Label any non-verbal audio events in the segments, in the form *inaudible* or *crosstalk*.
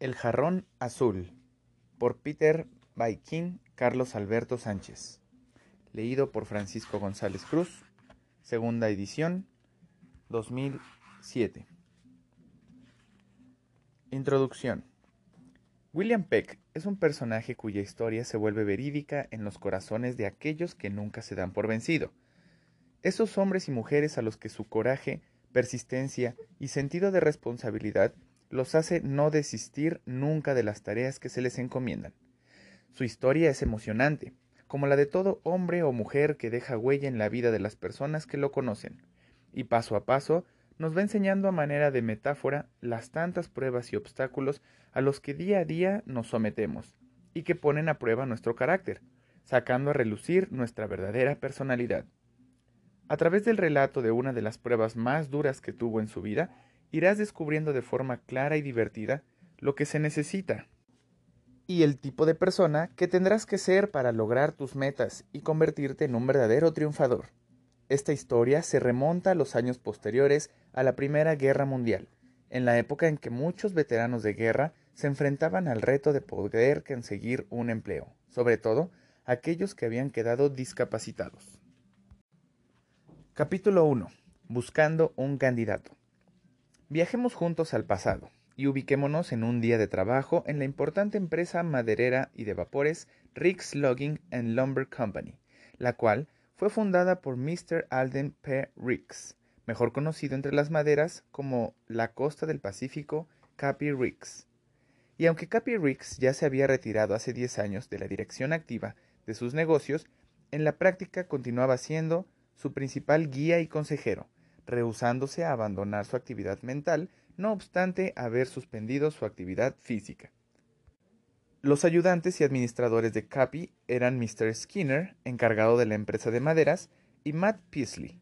El jarrón azul por Peter Baikin Carlos Alberto Sánchez. Leído por Francisco González Cruz. Segunda edición 2007. Introducción. William Peck es un personaje cuya historia se vuelve verídica en los corazones de aquellos que nunca se dan por vencido. Esos hombres y mujeres a los que su coraje, persistencia y sentido de responsabilidad los hace no desistir nunca de las tareas que se les encomiendan. Su historia es emocionante, como la de todo hombre o mujer que deja huella en la vida de las personas que lo conocen, y paso a paso nos va enseñando a manera de metáfora las tantas pruebas y obstáculos a los que día a día nos sometemos, y que ponen a prueba nuestro carácter, sacando a relucir nuestra verdadera personalidad. A través del relato de una de las pruebas más duras que tuvo en su vida, irás descubriendo de forma clara y divertida lo que se necesita y el tipo de persona que tendrás que ser para lograr tus metas y convertirte en un verdadero triunfador. Esta historia se remonta a los años posteriores a la Primera Guerra Mundial, en la época en que muchos veteranos de guerra se enfrentaban al reto de poder conseguir un empleo, sobre todo aquellos que habían quedado discapacitados. Capítulo 1. Buscando un candidato. Viajemos juntos al pasado y ubiquémonos en un día de trabajo en la importante empresa maderera y de vapores Riggs Logging and Lumber Company, la cual fue fundada por Mr. Alden P. Riggs, mejor conocido entre las maderas como la costa del Pacífico Cappy Riggs. Y aunque Cappy Riggs ya se había retirado hace 10 años de la dirección activa de sus negocios, en la práctica continuaba siendo su principal guía y consejero, rehusándose a abandonar su actividad mental, no obstante haber suspendido su actividad física. Los ayudantes y administradores de Cappy eran Mr. Skinner, encargado de la empresa de maderas, y Matt Peasley,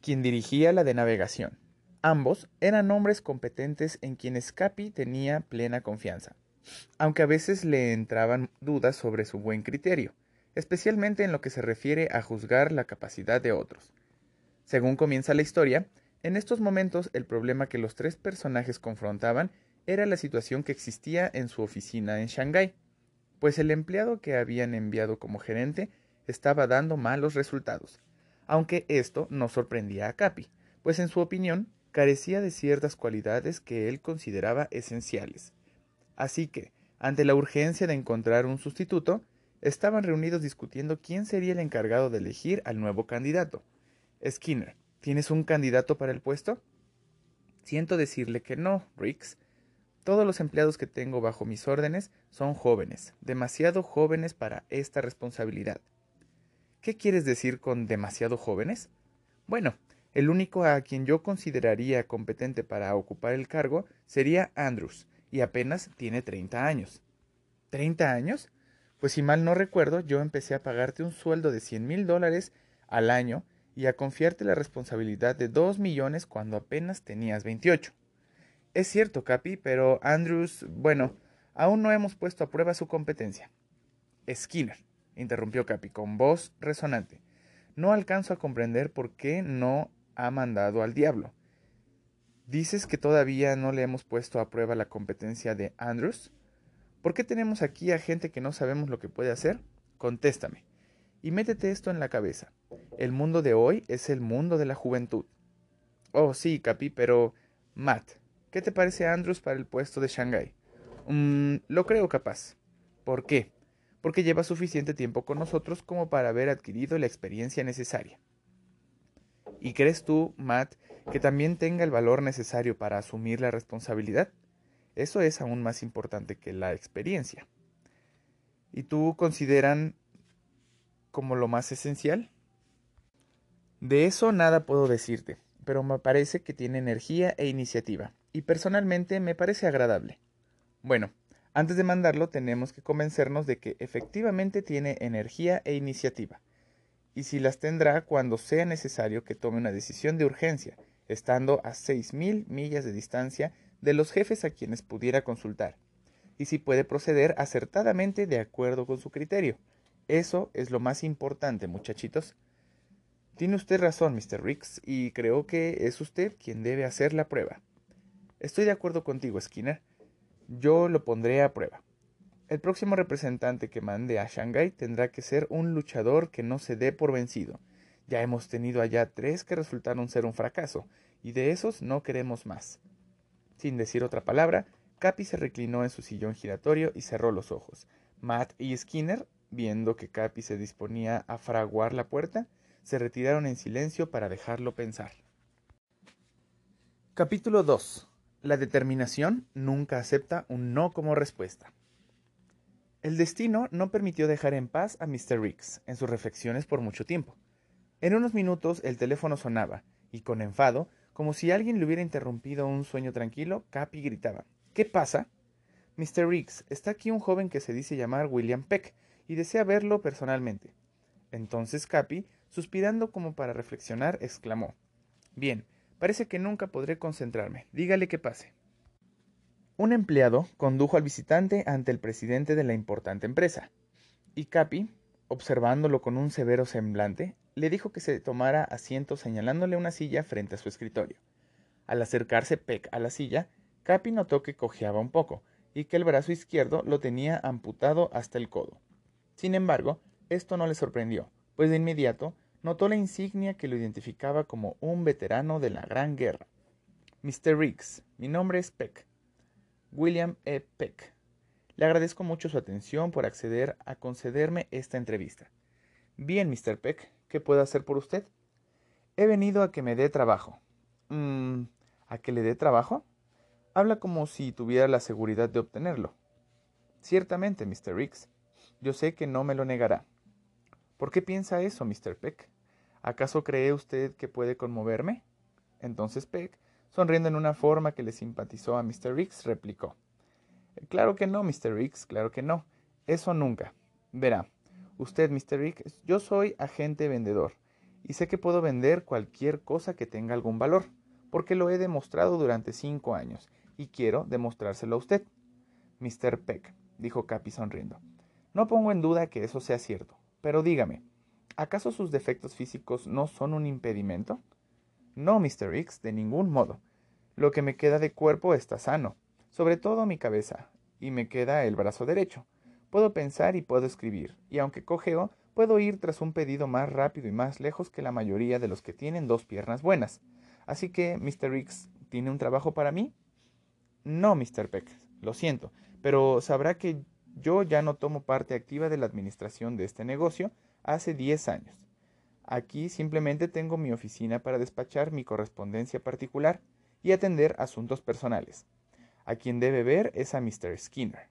quien dirigía la de navegación. Ambos eran hombres competentes en quienes Cappy tenía plena confianza, aunque a veces le entraban dudas sobre su buen criterio, especialmente en lo que se refiere a juzgar la capacidad de otros. Según comienza la historia, en estos momentos el problema que los tres personajes confrontaban era la situación que existía en su oficina en Shanghái, pues el empleado que habían enviado como gerente estaba dando malos resultados, aunque esto no sorprendía a Capi, pues en su opinión carecía de ciertas cualidades que él consideraba esenciales. Así que, ante la urgencia de encontrar un sustituto, estaban reunidos discutiendo quién sería el encargado de elegir al nuevo candidato. Skinner, ¿tienes un candidato para el puesto? Siento decirle que no, Riggs. Todos los empleados que tengo bajo mis órdenes son jóvenes, demasiado jóvenes para esta responsabilidad. ¿Qué quieres decir con demasiado jóvenes? Bueno, el único a quien yo consideraría competente para ocupar el cargo sería Andrews, y apenas tiene 30 años. ¿30 años? Pues si mal no recuerdo, yo empecé a pagarte un sueldo de 100 mil dólares al año y a confiarte la responsabilidad de dos millones cuando apenas tenías 28. Es cierto, Capi, pero Andrews, bueno, aún no hemos puesto a prueba su competencia. Skinner, interrumpió Capi con voz resonante. No alcanzo a comprender por qué no ha mandado al diablo. ¿Dices que todavía no le hemos puesto a prueba la competencia de Andrews? ¿Por qué tenemos aquí a gente que no sabemos lo que puede hacer? Contéstame. Y métete esto en la cabeza. El mundo de hoy es el mundo de la juventud. Oh, sí, Capi, pero... Matt, ¿qué te parece Andrews para el puesto de Shanghai? Mm, lo creo capaz. ¿Por qué? Porque lleva suficiente tiempo con nosotros como para haber adquirido la experiencia necesaria. ¿Y crees tú, Matt, que también tenga el valor necesario para asumir la responsabilidad? Eso es aún más importante que la experiencia. ¿Y tú consideran como lo más esencial? De eso nada puedo decirte, pero me parece que tiene energía e iniciativa, y personalmente me parece agradable. Bueno, antes de mandarlo tenemos que convencernos de que efectivamente tiene energía e iniciativa, y si las tendrá cuando sea necesario que tome una decisión de urgencia, estando a seis mil millas de distancia de los jefes a quienes pudiera consultar, y si puede proceder acertadamente de acuerdo con su criterio, eso es lo más importante, muchachitos. Tiene usted razón, Mr. Riggs, y creo que es usted quien debe hacer la prueba. Estoy de acuerdo contigo, Skinner. Yo lo pondré a prueba. El próximo representante que mande a Shanghái tendrá que ser un luchador que no se dé por vencido. Ya hemos tenido allá tres que resultaron ser un fracaso, y de esos no queremos más. Sin decir otra palabra, Capi se reclinó en su sillón giratorio y cerró los ojos. Matt y Skinner, viendo que Capi se disponía a fraguar la puerta, se retiraron en silencio para dejarlo pensar. Capítulo 2. La determinación nunca acepta un no como respuesta. El destino no permitió dejar en paz a Mr. Riggs en sus reflexiones por mucho tiempo. En unos minutos el teléfono sonaba, y con enfado, como si alguien le hubiera interrumpido un sueño tranquilo, Capi gritaba ¿Qué pasa? Mr. Riggs, está aquí un joven que se dice llamar William Peck y desea verlo personalmente. Entonces Capi, suspirando como para reflexionar, exclamó Bien, parece que nunca podré concentrarme. Dígale que pase. Un empleado condujo al visitante ante el presidente de la importante empresa, y Capi, observándolo con un severo semblante, le dijo que se tomara asiento señalándole una silla frente a su escritorio. Al acercarse Peck a la silla, Capi notó que cojeaba un poco y que el brazo izquierdo lo tenía amputado hasta el codo. Sin embargo, esto no le sorprendió, pues de inmediato notó la insignia que lo identificaba como un veterano de la Gran Guerra. Mr. Riggs, mi nombre es Peck. William E. Peck. Le agradezco mucho su atención por acceder a concederme esta entrevista. Bien, Mr. Peck, ¿qué puedo hacer por usted? He venido a que me dé trabajo. Mm, ¿A que le dé trabajo? Habla como si tuviera la seguridad de obtenerlo. Ciertamente, Mr. Riggs. Yo sé que no me lo negará. ¿Por qué piensa eso, Mr. Peck? ¿Acaso cree usted que puede conmoverme? Entonces Peck Sonriendo en una forma que le simpatizó a Mr. Riggs, replicó. Claro que no, Mr. Riggs, claro que no. Eso nunca. Verá, usted, Mr. Riggs, yo soy agente vendedor, y sé que puedo vender cualquier cosa que tenga algún valor, porque lo he demostrado durante cinco años, y quiero demostrárselo a usted. Mr. Peck, dijo Capi sonriendo. No pongo en duda que eso sea cierto, pero dígame, ¿acaso sus defectos físicos no son un impedimento? No, Mr. X, de ningún modo. Lo que me queda de cuerpo está sano, sobre todo mi cabeza, y me queda el brazo derecho. Puedo pensar y puedo escribir, y aunque cojeo, puedo ir tras un pedido más rápido y más lejos que la mayoría de los que tienen dos piernas buenas. Así que, Mr. X, ¿tiene un trabajo para mí? No, Mr. Peck, lo siento, pero sabrá que yo ya no tomo parte activa de la administración de este negocio hace diez años. Aquí simplemente tengo mi oficina para despachar mi correspondencia particular y atender asuntos personales. A quien debe ver es a Mr. Skinner.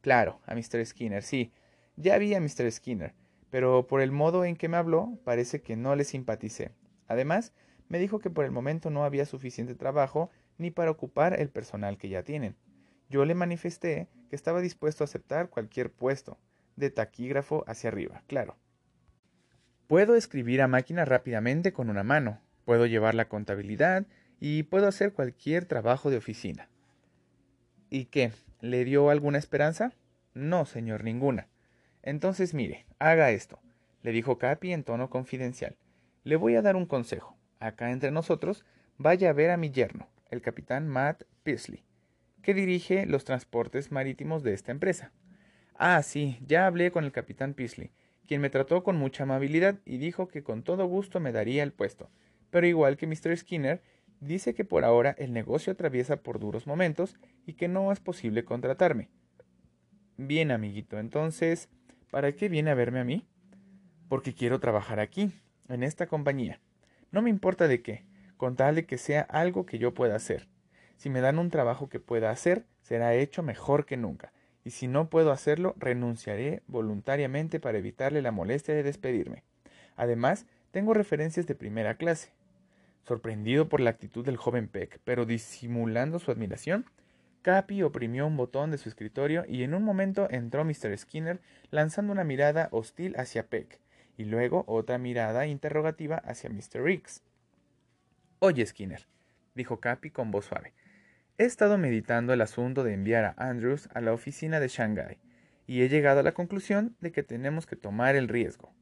Claro, a Mr. Skinner, sí. Ya vi a Mr. Skinner, pero por el modo en que me habló parece que no le simpaticé. Además, me dijo que por el momento no había suficiente trabajo ni para ocupar el personal que ya tienen. Yo le manifesté que estaba dispuesto a aceptar cualquier puesto, de taquígrafo hacia arriba, claro. Puedo escribir a máquina rápidamente con una mano, puedo llevar la contabilidad y puedo hacer cualquier trabajo de oficina. ¿Y qué? ¿Le dio alguna esperanza? No, señor, ninguna. Entonces mire, haga esto, le dijo Capi en tono confidencial. Le voy a dar un consejo. Acá entre nosotros, vaya a ver a mi yerno, el capitán Matt Pearsley, que dirige los transportes marítimos de esta empresa. Ah, sí, ya hablé con el capitán Pearsley quien me trató con mucha amabilidad y dijo que con todo gusto me daría el puesto. Pero igual que Mr. Skinner, dice que por ahora el negocio atraviesa por duros momentos y que no es posible contratarme. Bien, amiguito, entonces, ¿para qué viene a verme a mí? Porque quiero trabajar aquí, en esta compañía. No me importa de qué, con tal de que sea algo que yo pueda hacer. Si me dan un trabajo que pueda hacer, será hecho mejor que nunca y si no puedo hacerlo, renunciaré voluntariamente para evitarle la molestia de despedirme. Además, tengo referencias de primera clase. Sorprendido por la actitud del joven Peck, pero disimulando su admiración, Capi oprimió un botón de su escritorio y en un momento entró Mr. Skinner lanzando una mirada hostil hacia Peck y luego otra mirada interrogativa hacia Mr. Riggs. Oye, Skinner, dijo Capi con voz suave, He estado meditando el asunto de enviar a Andrews a la oficina de Shanghai y he llegado a la conclusión de que tenemos que tomar el riesgo.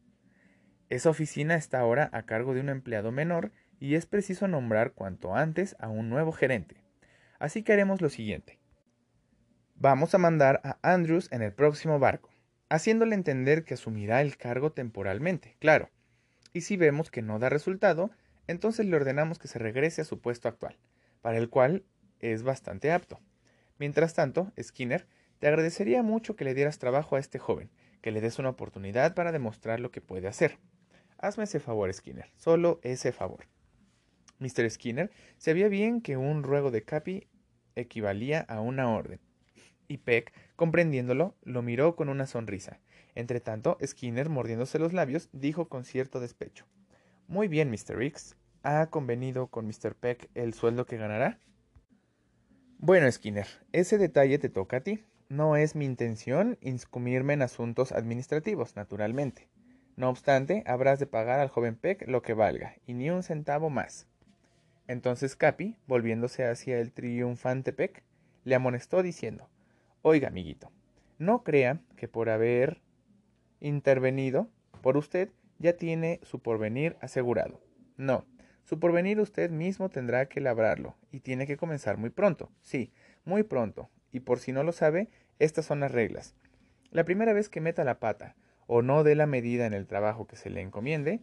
Esa oficina está ahora a cargo de un empleado menor y es preciso nombrar cuanto antes a un nuevo gerente. Así que haremos lo siguiente. Vamos a mandar a Andrews en el próximo barco, haciéndole entender que asumirá el cargo temporalmente, claro. Y si vemos que no da resultado, entonces le ordenamos que se regrese a su puesto actual, para el cual es bastante apto. Mientras tanto, Skinner, te agradecería mucho que le dieras trabajo a este joven, que le des una oportunidad para demostrar lo que puede hacer. Hazme ese favor, Skinner, solo ese favor. Mr. Skinner sabía bien que un ruego de Capi equivalía a una orden, y Peck, comprendiéndolo, lo miró con una sonrisa. Entretanto, Skinner, mordiéndose los labios, dijo con cierto despecho Muy bien, Mr. Ricks. ¿Ha convenido con Mr. Peck el sueldo que ganará? Bueno, Skinner, ese detalle te toca a ti. No es mi intención inscumirme en asuntos administrativos, naturalmente. No obstante, habrás de pagar al joven Peck lo que valga, y ni un centavo más. Entonces Capi, volviéndose hacia el triunfante Peck, le amonestó diciendo Oiga, amiguito, no crea que por haber intervenido por usted ya tiene su porvenir asegurado. No, su porvenir usted mismo tendrá que labrarlo, y tiene que comenzar muy pronto, sí, muy pronto, y por si no lo sabe, estas son las reglas. La primera vez que meta la pata, o no dé la medida en el trabajo que se le encomiende,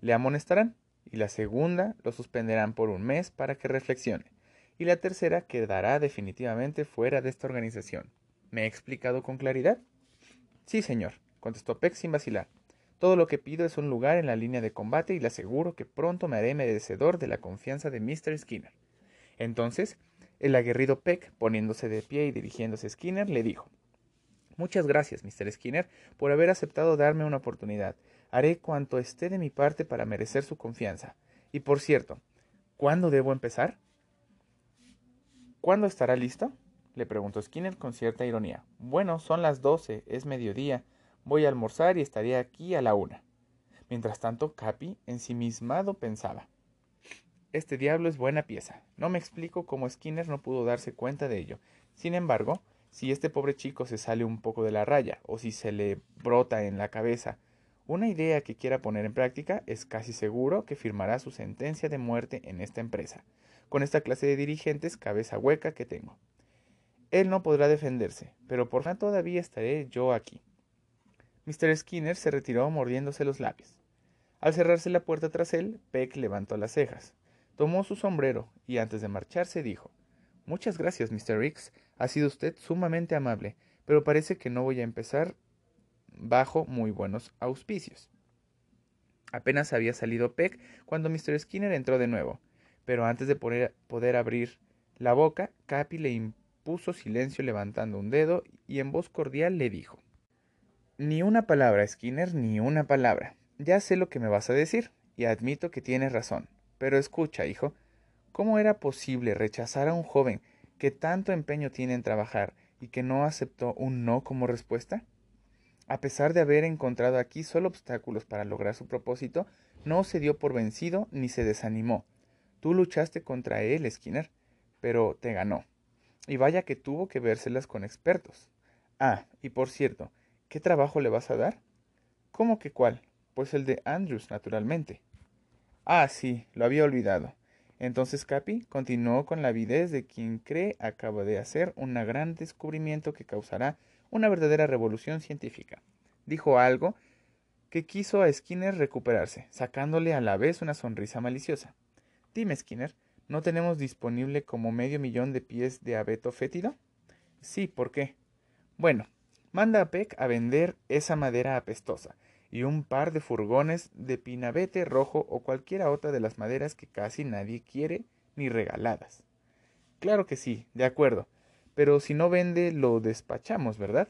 le amonestarán, y la segunda lo suspenderán por un mes para que reflexione, y la tercera quedará definitivamente fuera de esta organización. ¿Me he explicado con claridad? Sí, señor, contestó Peck sin vacilar. Todo lo que pido es un lugar en la línea de combate y le aseguro que pronto me haré merecedor de la confianza de Mr. Skinner. Entonces, el aguerrido Peck, poniéndose de pie y dirigiéndose a Skinner, le dijo Muchas gracias, Mr. Skinner, por haber aceptado darme una oportunidad. Haré cuanto esté de mi parte para merecer su confianza. Y por cierto, ¿cuándo debo empezar? ¿Cuándo estará listo? le preguntó Skinner con cierta ironía. Bueno, son las doce, es mediodía. Voy a almorzar y estaré aquí a la una. Mientras tanto, Capi, ensimismado, pensaba. Este diablo es buena pieza. No me explico cómo Skinner no pudo darse cuenta de ello. Sin embargo, si este pobre chico se sale un poco de la raya o si se le brota en la cabeza una idea que quiera poner en práctica, es casi seguro que firmará su sentencia de muerte en esta empresa, con esta clase de dirigentes cabeza hueca que tengo. Él no podrá defenderse, pero por fin todavía estaré yo aquí. Mr. Skinner se retiró mordiéndose los labios. Al cerrarse la puerta tras él, Peck levantó las cejas, tomó su sombrero y antes de marcharse dijo Muchas gracias, Mr. Ricks. Ha sido usted sumamente amable, pero parece que no voy a empezar bajo muy buenos auspicios. Apenas había salido Peck cuando Mr. Skinner entró de nuevo, pero antes de poder abrir la boca, Capi le impuso silencio levantando un dedo y en voz cordial le dijo Ni una palabra, Skinner, ni una palabra. Ya sé lo que me vas a decir, y admito que tienes razón. Pero escucha, hijo, ¿Cómo era posible rechazar a un joven que tanto empeño tiene en trabajar y que no aceptó un no como respuesta? A pesar de haber encontrado aquí solo obstáculos para lograr su propósito, no se dio por vencido ni se desanimó. Tú luchaste contra él, Skinner, pero te ganó. Y vaya que tuvo que vérselas con expertos. Ah, y por cierto, ¿qué trabajo le vas a dar? ¿Cómo que cuál? Pues el de Andrews, naturalmente. Ah, sí, lo había olvidado. Entonces Capi continuó con la avidez de quien cree acaba de hacer un gran descubrimiento que causará una verdadera revolución científica. Dijo algo que quiso a Skinner recuperarse, sacándole a la vez una sonrisa maliciosa. Dime, Skinner, ¿no tenemos disponible como medio millón de pies de abeto fétido? Sí, ¿por qué? Bueno, manda a Peck a vender esa madera apestosa, y un par de furgones de pinabete rojo o cualquiera otra de las maderas que casi nadie quiere ni regaladas. Claro que sí, de acuerdo, pero si no vende lo despachamos, ¿verdad?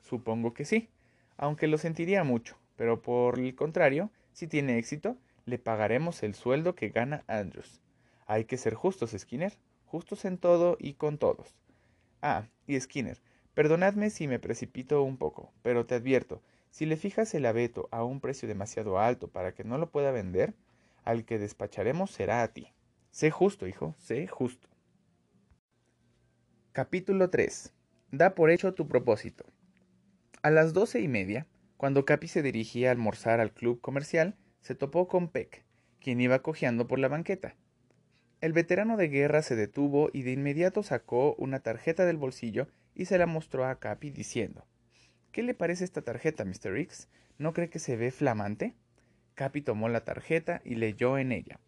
Supongo que sí, aunque lo sentiría mucho, pero por el contrario, si tiene éxito, le pagaremos el sueldo que gana Andrews. Hay que ser justos, Skinner, justos en todo y con todos. Ah, y Skinner, perdonadme si me precipito un poco, pero te advierto si le fijas el abeto a un precio demasiado alto para que no lo pueda vender, al que despacharemos será a ti. Sé justo, hijo, sé justo. Capítulo 3. Da por hecho tu propósito. A las doce y media, cuando Capi se dirigía a almorzar al club comercial, se topó con Peck, quien iba cojeando por la banqueta. El veterano de guerra se detuvo y de inmediato sacó una tarjeta del bolsillo y se la mostró a Capi diciendo ¿Qué le parece esta tarjeta, Mr. Rix? ¿No cree que se ve flamante? Capi tomó la tarjeta y leyó en ella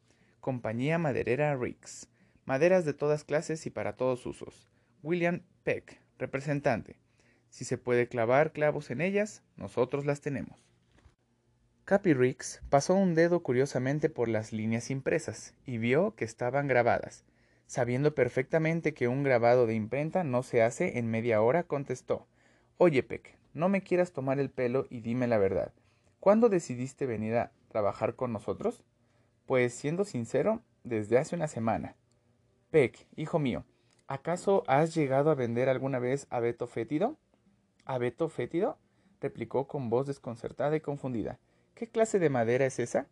Compañía Maderera Rix. Maderas de todas clases y para todos usos. William Peck, representante. Si se puede clavar clavos en ellas, nosotros las tenemos. Capi Rix pasó un dedo curiosamente por las líneas impresas y vio que estaban grabadas. Sabiendo perfectamente que un grabado de imprenta no se hace en media hora, contestó Oye, Peck, no me quieras tomar el pelo y dime la verdad. ¿Cuándo decidiste venir a trabajar con nosotros? Pues siendo sincero, desde hace una semana. Peck, hijo mío, ¿acaso has llegado a vender alguna vez abeto fétido? ¿Abeto fétido? replicó con voz desconcertada y confundida. ¿Qué clase de madera es esa?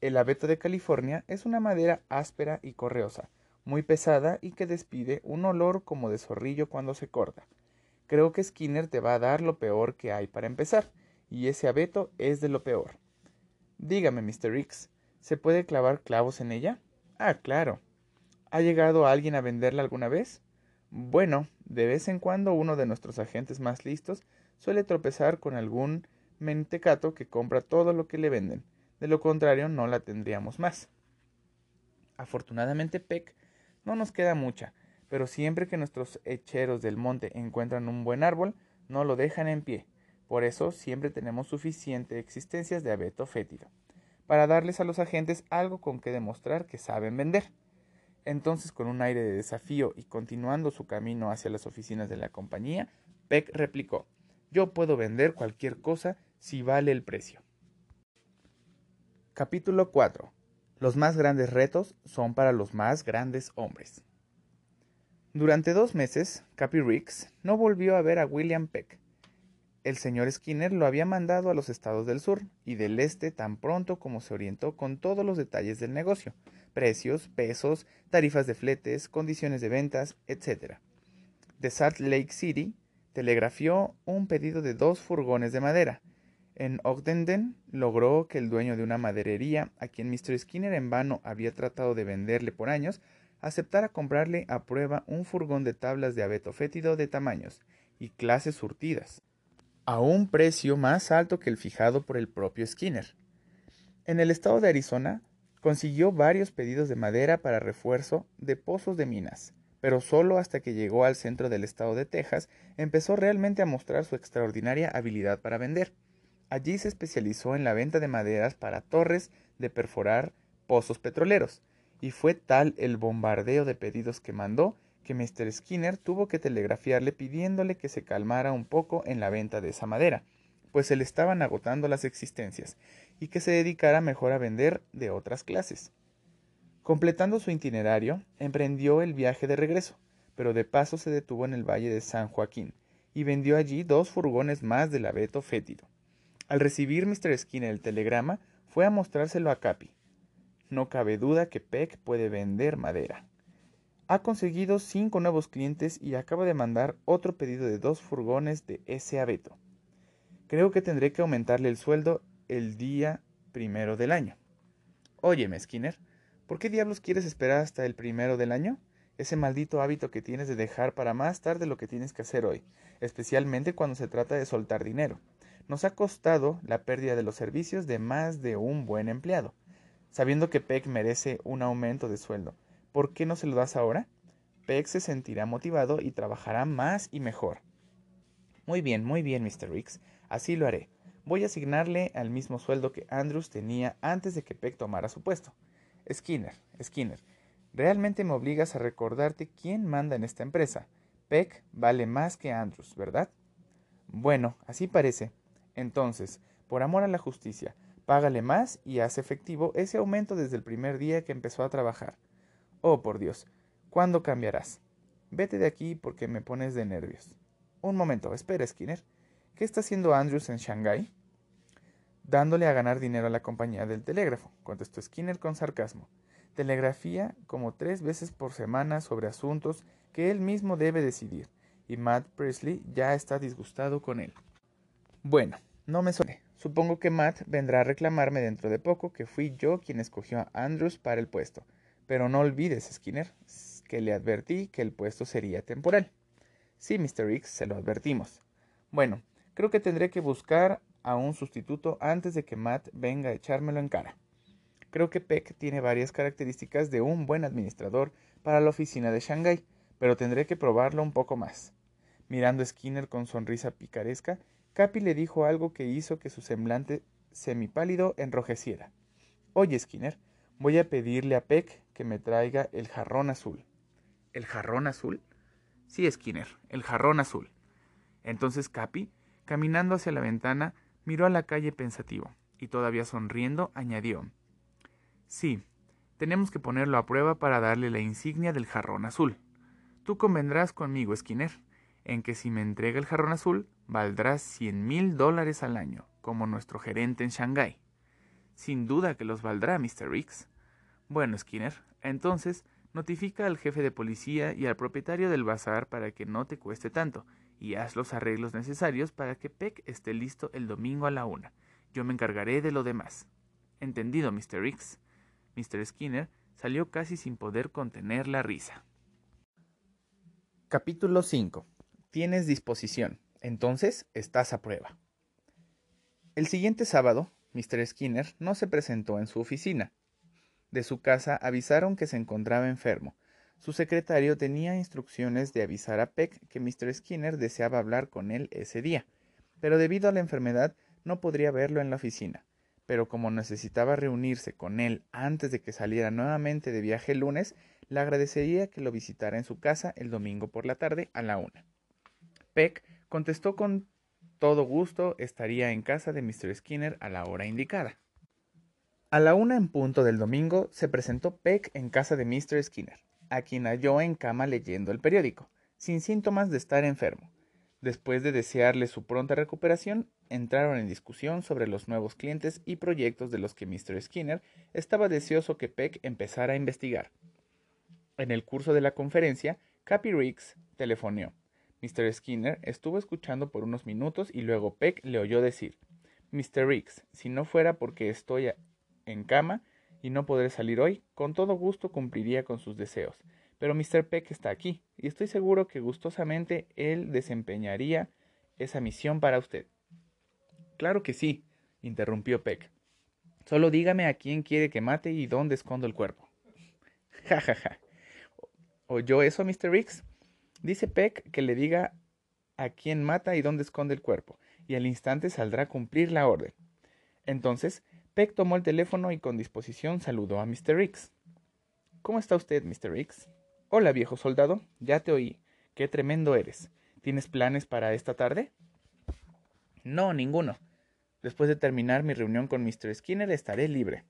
El abeto de California es una madera áspera y correosa, muy pesada y que despide un olor como de zorrillo cuando se corta. Creo que Skinner te va a dar lo peor que hay para empezar, y ese abeto es de lo peor. Dígame, Mr. Rix, ¿se puede clavar clavos en ella? Ah, claro, ¿Ha llegado alguien a venderla alguna vez? Bueno, de vez en cuando uno de nuestros agentes más listos suele tropezar con algún mentecato que compra todo lo que le venden. De lo contrario, no la tendríamos más. Afortunadamente, Peck no nos queda mucha, pero siempre que nuestros hecheros del monte encuentran un buen árbol, no lo dejan en pie. Por eso siempre tenemos suficiente existencias de abeto fétido, para darles a los agentes algo con que demostrar que saben vender. Entonces, con un aire de desafío y continuando su camino hacia las oficinas de la compañía, Peck replicó Yo puedo vender cualquier cosa si vale el precio. Capítulo 4. Los más grandes retos son para los más grandes hombres. Durante dos meses, Capi Ricks no volvió a ver a William Peck. El señor Skinner lo había mandado a los estados del sur y del este tan pronto como se orientó con todos los detalles del negocio, precios, pesos, tarifas de fletes, condiciones de ventas, etc. De Salt Lake City telegrafió un pedido de dos furgones de madera. En Ogdenden logró que el dueño de una maderería, a quien Mr. Skinner en vano había tratado de venderle por años, aceptara comprarle a prueba un furgón de tablas de abeto fétido de tamaños y clases surtidas, a un precio más alto que el fijado por el propio Skinner. En el estado de Arizona, Consiguió varios pedidos de madera para refuerzo de pozos de minas, pero solo hasta que llegó al centro del estado de Texas empezó realmente a mostrar su extraordinaria habilidad para vender. Allí se especializó en la venta de maderas para torres de perforar pozos petroleros, y fue tal el bombardeo de pedidos que mandó que Mr. Skinner tuvo que telegrafiarle pidiéndole que se calmara un poco en la venta de esa madera, pues se le estaban agotando las existencias, y que se dedicara mejor a vender de otras clases. Completando su itinerario, emprendió el viaje de regreso, pero de paso se detuvo en el valle de San Joaquín y vendió allí dos furgones más del abeto fétido. Al recibir Mr. Skinner el telegrama, fue a mostrárselo a Capi. No cabe duda que Peck puede vender madera. Ha conseguido cinco nuevos clientes y acaba de mandar otro pedido de dos furgones de ese abeto. Creo que tendré que aumentarle el sueldo el día primero del año. Óyeme, Skinner, ¿por qué diablos quieres esperar hasta el primero del año? Ese maldito hábito que tienes de dejar para más tarde lo que tienes que hacer hoy, especialmente cuando se trata de soltar dinero. Nos ha costado la pérdida de los servicios de más de un buen empleado. Sabiendo que Peck merece un aumento de sueldo, ¿por qué no se lo das ahora? Peck se sentirá motivado y trabajará más y mejor. Muy bien, muy bien, Mr. Ricks, así lo haré voy a asignarle al mismo sueldo que Andrews tenía antes de que Peck tomara su puesto. Skinner, Skinner, realmente me obligas a recordarte quién manda en esta empresa. Peck vale más que Andrews, ¿verdad? Bueno, así parece. Entonces, por amor a la justicia, págale más y haz efectivo ese aumento desde el primer día que empezó a trabajar. Oh, por Dios, ¿cuándo cambiarás? Vete de aquí porque me pones de nervios. Un momento, espera, Skinner. ¿Qué está haciendo Andrews en Shanghái? Dándole a ganar dinero a la compañía del telégrafo, contestó Skinner con sarcasmo. Telegrafía como tres veces por semana sobre asuntos que él mismo debe decidir, y Matt Presley ya está disgustado con él. Bueno, no me suene. Supongo que Matt vendrá a reclamarme dentro de poco que fui yo quien escogió a Andrews para el puesto. Pero no olvides, Skinner, que le advertí que el puesto sería temporal. Sí, Mr. X, se lo advertimos. Bueno, creo que tendré que buscar a un sustituto antes de que Matt venga a echármelo en cara. Creo que Peck tiene varias características de un buen administrador para la oficina de Shanghai, pero tendré que probarlo un poco más. Mirando a Skinner con sonrisa picaresca, Capi le dijo algo que hizo que su semblante semipálido enrojeciera. Oye, Skinner, voy a pedirle a Peck que me traiga el jarrón azul. ¿El jarrón azul? Sí, Skinner, el jarrón azul. Entonces Capi, caminando hacia la ventana, miró a la calle pensativo, y todavía sonriendo, añadió Sí, tenemos que ponerlo a prueba para darle la insignia del jarrón azul. Tú convendrás conmigo, Skinner, en que si me entrega el jarrón azul, valdrá cien mil dólares al año, como nuestro gerente en Shanghái. Sin duda que los valdrá, Mr. Ricks. Bueno, Skinner, entonces notifica al jefe de policía y al propietario del bazar para que no te cueste tanto, y haz los arreglos necesarios para que Peck esté listo el domingo a la una. Yo me encargaré de lo demás. Entendido, Mr. Ricks. Mr. Skinner salió casi sin poder contener la risa. Capítulo 5. Tienes disposición. Entonces estás a prueba. El siguiente sábado, Mr. Skinner no se presentó en su oficina. De su casa avisaron que se encontraba enfermo. Su secretario tenía instrucciones de avisar a Peck que Mr. Skinner deseaba hablar con él ese día, pero debido a la enfermedad no podría verlo en la oficina. Pero como necesitaba reunirse con él antes de que saliera nuevamente de viaje el lunes, le agradecería que lo visitara en su casa el domingo por la tarde a la una. Peck contestó con todo gusto estaría en casa de Mr. Skinner a la hora indicada. A la una en punto del domingo se presentó Peck en casa de Mr. Skinner, a quien halló en cama leyendo el periódico, sin síntomas de estar enfermo. Después de desearle su pronta recuperación, entraron en discusión sobre los nuevos clientes y proyectos de los que Mr. Skinner estaba deseoso que Peck empezara a investigar. En el curso de la conferencia, Cappy Riggs telefoneó. Mr. Skinner estuvo escuchando por unos minutos y luego Peck le oyó decir Mr. Riggs, si no fuera porque estoy en cama y no podré salir hoy, con todo gusto cumpliría con sus deseos. Pero Mr. Peck está aquí, y estoy seguro que gustosamente él desempeñaría esa misión para usted. Claro que sí, interrumpió Peck. Solo dígame a quién quiere que mate y dónde escondo el cuerpo. *laughs* Ja, ja, ja. ¿Oyó eso, Mr. Riggs? Dice Peck que le diga a quién mata y dónde esconde el cuerpo, y al instante saldrá a cumplir la orden. Entonces, Peck tomó el teléfono y con disposición saludó a Mr. Riggs. ¿Cómo está usted, Mr. Riggs? Hola, viejo soldado, ya te oí. Qué tremendo eres. ¿Tienes planes para esta tarde? No, ninguno. Después de terminar mi reunión con Mr. Skinner estaré libre.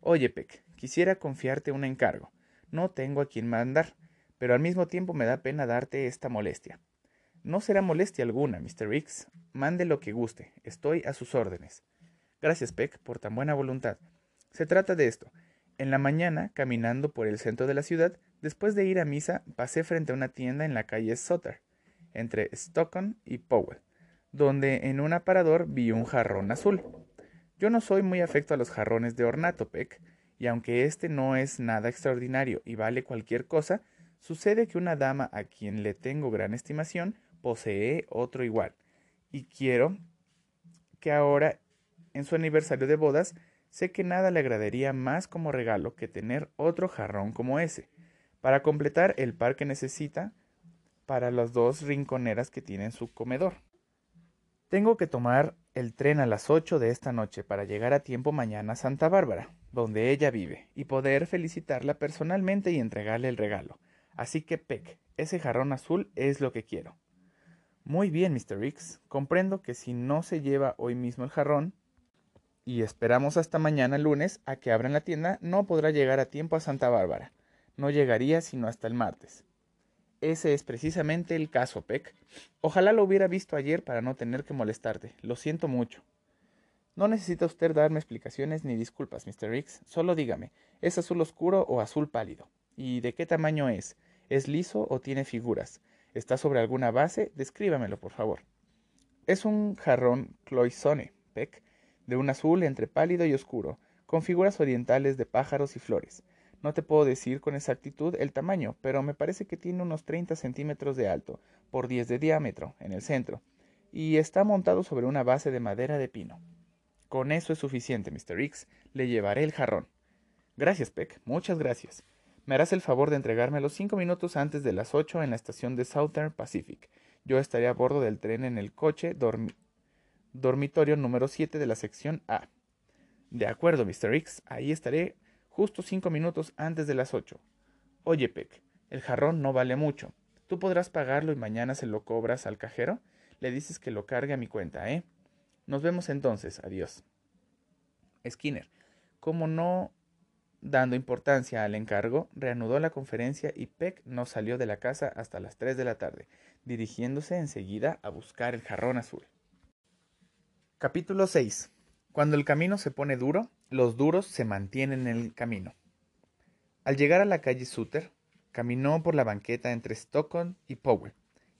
Oye, Peck, quisiera confiarte un encargo. No tengo a quien mandar, pero al mismo tiempo me da pena darte esta molestia. No será molestia alguna, Mr. Riggs. Mande lo que guste. Estoy a sus órdenes. Gracias, Peck, por tan buena voluntad. Se trata de esto. En la mañana, caminando por el centro de la ciudad, después de ir a misa, pasé frente a una tienda en la calle Sutter, entre Stockton y Powell, donde en un aparador vi un jarrón azul. Yo no soy muy afecto a los jarrones de ornato, Peck, y aunque este no es nada extraordinario y vale cualquier cosa, sucede que una dama a quien le tengo gran estimación posee otro igual, y quiero que ahora en su aniversario de bodas, sé que nada le agradaría más como regalo que tener otro jarrón como ese, para completar el par que necesita para las dos rinconeras que tiene en su comedor. Tengo que tomar el tren a las ocho de esta noche para llegar a tiempo mañana a Santa Bárbara, donde ella vive, y poder felicitarla personalmente y entregarle el regalo. Así que, Peck, ese jarrón azul es lo que quiero. Muy bien, Mr. Ricks. Comprendo que si no se lleva hoy mismo el jarrón, y esperamos hasta mañana lunes a que abran la tienda, no podrá llegar a tiempo a Santa Bárbara. No llegaría sino hasta el martes. Ese es precisamente el caso, Peck. Ojalá lo hubiera visto ayer para no tener que molestarte. Lo siento mucho. No necesita usted darme explicaciones ni disculpas, Mr. Riggs. Solo dígame, ¿es azul oscuro o azul pálido? ¿Y de qué tamaño es? ¿Es liso o tiene figuras? ¿Está sobre alguna base? Descríbamelo, por favor. Es un jarrón Cloisonne, Peck de un azul entre pálido y oscuro, con figuras orientales de pájaros y flores. No te puedo decir con exactitud el tamaño, pero me parece que tiene unos 30 centímetros de alto por 10 de diámetro en el centro, y está montado sobre una base de madera de pino. Con eso es suficiente, Mr. X. Le llevaré el jarrón. Gracias, Peck. Muchas gracias. Me harás el favor de entregármelo cinco minutos antes de las ocho en la estación de Southern Pacific. Yo estaré a bordo del tren en el coche dormitorio número 7 de la sección A. De acuerdo, Mr. X. Ahí estaré justo cinco minutos antes de las ocho. Oye, Peck, el jarrón no vale mucho. ¿Tú podrás pagarlo y mañana se lo cobras al cajero? Le dices que lo cargue a mi cuenta, ¿eh? Nos vemos entonces. Adiós. Skinner, como no dando importancia al encargo, reanudó la conferencia y Peck no salió de la casa hasta las tres de la tarde, dirigiéndose enseguida a buscar el jarrón azul. Capítulo 6. Cuando el camino se pone duro, los duros se mantienen en el camino. Al llegar a la calle Sutter, caminó por la banqueta entre Stockton y Powell,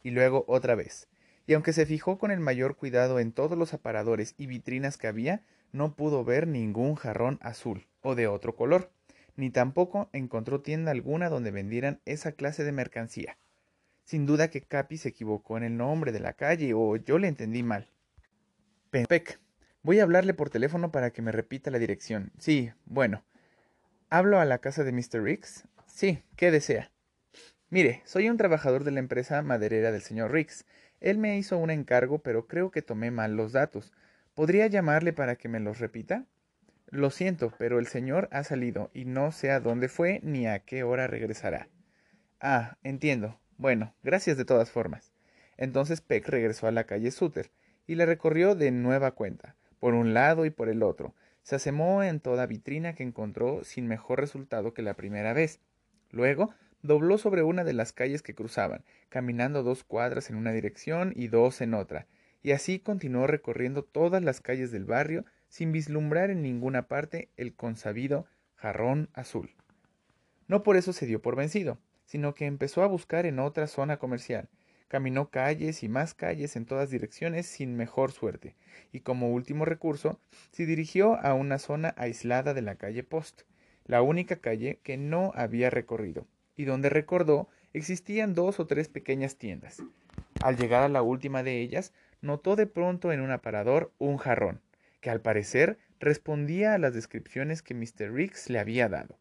y luego otra vez, y aunque se fijó con el mayor cuidado en todos los aparadores y vitrinas que había, no pudo ver ningún jarrón azul o de otro color, ni tampoco encontró tienda alguna donde vendieran esa clase de mercancía. Sin duda que Capi se equivocó en el nombre de la calle o yo le entendí mal. Peck, Voy a hablarle por teléfono para que me repita la dirección. Sí, bueno. ¿Hablo a la casa de Mr. Riggs? Sí, ¿qué desea? Mire, soy un trabajador de la empresa maderera del señor Riggs. Él me hizo un encargo, pero creo que tomé mal los datos. ¿Podría llamarle para que me los repita? Lo siento, pero el señor ha salido y no sé a dónde fue ni a qué hora regresará. Ah, entiendo. Bueno, gracias de todas formas. Entonces Peck regresó a la calle Sutter y le recorrió de nueva cuenta por un lado y por el otro. Se asemó en toda vitrina que encontró sin mejor resultado que la primera vez. Luego dobló sobre una de las calles que cruzaban, caminando dos cuadras en una dirección y dos en otra, y así continuó recorriendo todas las calles del barrio sin vislumbrar en ninguna parte el consabido jarrón azul. No por eso se dio por vencido, sino que empezó a buscar en otra zona comercial, Caminó calles y más calles en todas direcciones sin mejor suerte, y como último recurso, se dirigió a una zona aislada de la calle Post, la única calle que no había recorrido, y donde recordó existían dos o tres pequeñas tiendas. Al llegar a la última de ellas, notó de pronto en un aparador un jarrón, que al parecer respondía a las descripciones que Mr. Riggs le había dado.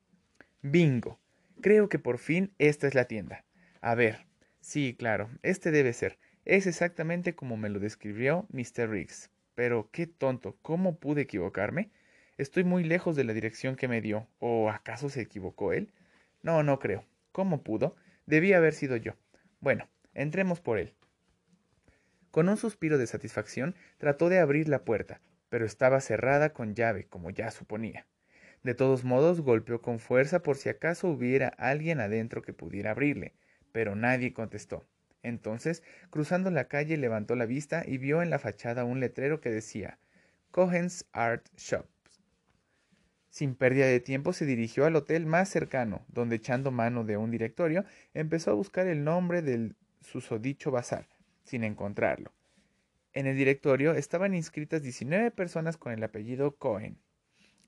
Bingo. Creo que por fin esta es la tienda. A ver, Sí, claro, este debe ser. Es exactamente como me lo describió Mr. Riggs. Pero qué tonto, ¿cómo pude equivocarme? Estoy muy lejos de la dirección que me dio. ¿O acaso se equivocó él? No, no creo. ¿Cómo pudo? Debía haber sido yo. Bueno, entremos por él. Con un suspiro de satisfacción trató de abrir la puerta, pero estaba cerrada con llave, como ya suponía. De todos modos, golpeó con fuerza por si acaso hubiera alguien adentro que pudiera abrirle pero nadie contestó. Entonces, cruzando la calle, levantó la vista y vio en la fachada un letrero que decía Cohen's Art Shops. Sin pérdida de tiempo se dirigió al hotel más cercano, donde echando mano de un directorio, empezó a buscar el nombre del susodicho bazar, sin encontrarlo. En el directorio estaban inscritas 19 personas con el apellido Cohen.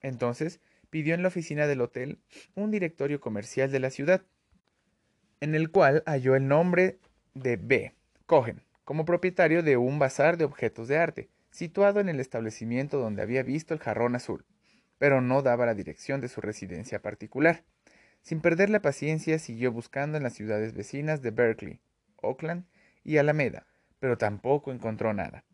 Entonces pidió en la oficina del hotel un directorio comercial de la ciudad, en el cual halló el nombre de B. Cohen, como propietario de un bazar de objetos de arte, situado en el establecimiento donde había visto el jarrón azul, pero no daba la dirección de su residencia particular. Sin perder la paciencia, siguió buscando en las ciudades vecinas de Berkeley, Oakland y Alameda, pero tampoco encontró nada.